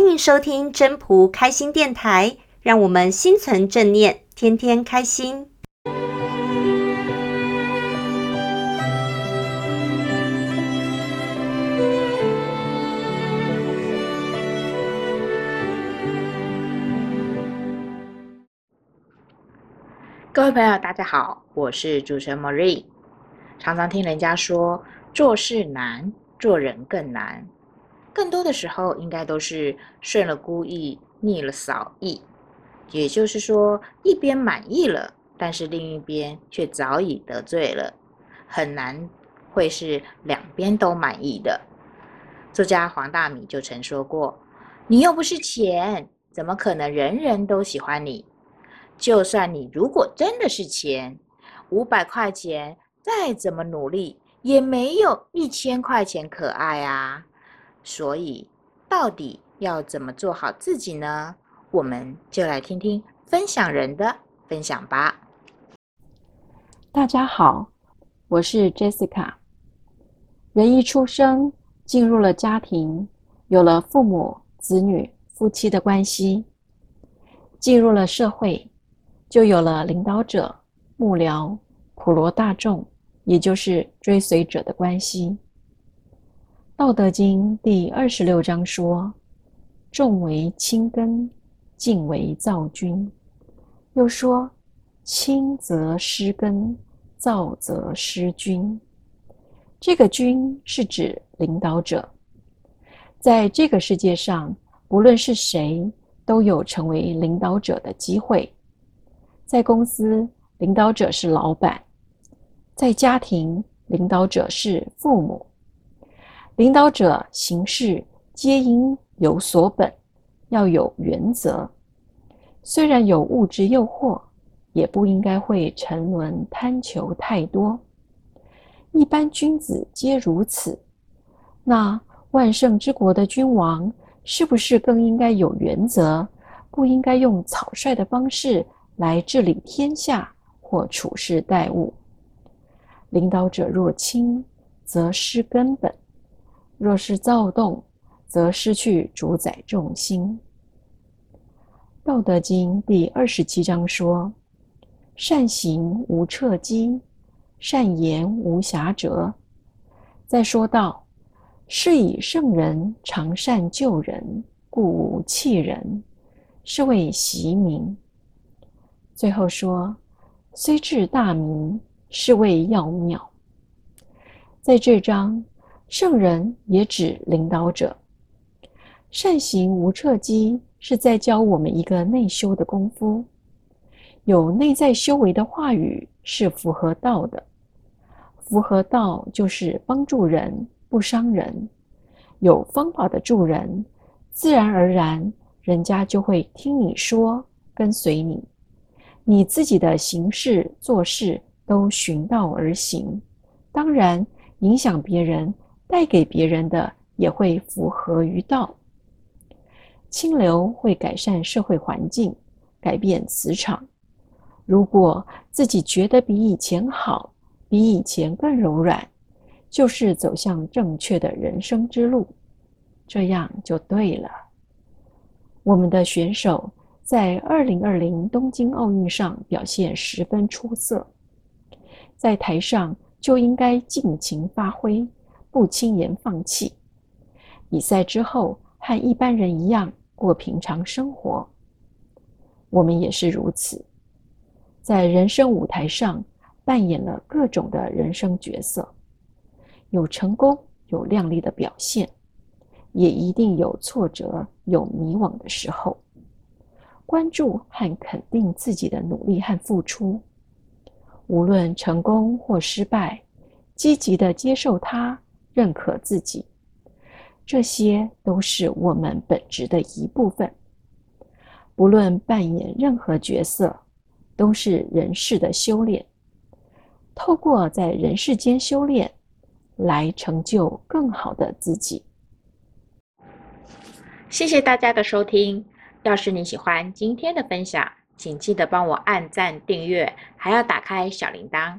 欢迎收听真仆开心电台，让我们心存正念，天天开心。各位朋友，大家好，我是主持人 Marie。常常听人家说，做事难，做人更难。更多的时候，应该都是顺了孤意，逆了扫意。也就是说，一边满意了，但是另一边却早已得罪了，很难会是两边都满意的。作家黄大米就曾说过：“你又不是钱，怎么可能人人都喜欢你？就算你如果真的是钱，五百块钱。”再怎么努力，也没有一千块钱可爱啊！所以，到底要怎么做好自己呢？我们就来听听分享人的分享吧。大家好，我是 Jessica。人一出生，进入了家庭，有了父母、子女、夫妻的关系；进入了社会，就有了领导者、幕僚、普罗大众。也就是追随者的关系。《道德经》第二十六章说：“重为轻根，静为躁君。”又说：“轻则失根，躁则失君。”这个“君”是指领导者。在这个世界上，不论是谁，都有成为领导者的机会。在公司，领导者是老板。在家庭，领导者是父母。领导者行事皆应有所本，要有原则。虽然有物质诱惑，也不应该会沉沦贪求太多。一般君子皆如此。那万圣之国的君王，是不是更应该有原则？不应该用草率的方式来治理天下或处事待物？领导者若轻，则失根本；若是躁动，则失去主宰重心。《道德经》第二十七章说：“善行无掣迹，善言无瑕谪。”再说道：“是以圣人常善救人，故无弃人，是谓袭民。”最后说：“虽智大明。”是谓要妙。在这章，圣人也指领导者。善行无掣迹，是在教我们一个内修的功夫。有内在修为的话语是符合道的。符合道就是帮助人，不伤人。有方法的助人，自然而然，人家就会听你说，跟随你。你自己的行事做事。都循道而行，当然影响别人，带给别人的也会符合于道。清流会改善社会环境，改变磁场。如果自己觉得比以前好，比以前更柔软，就是走向正确的人生之路，这样就对了。我们的选手在二零二零东京奥运上表现十分出色。在台上就应该尽情发挥，不轻言放弃。比赛之后和一般人一样过平常生活。我们也是如此，在人生舞台上扮演了各种的人生角色，有成功有亮丽的表现，也一定有挫折有迷惘的时候。关注和肯定自己的努力和付出。无论成功或失败，积极的接受它，认可自己，这些都是我们本质的一部分。不论扮演任何角色，都是人世的修炼。透过在人世间修炼，来成就更好的自己。谢谢大家的收听。要是你喜欢今天的分享，请记得帮我按赞、订阅，还要打开小铃铛。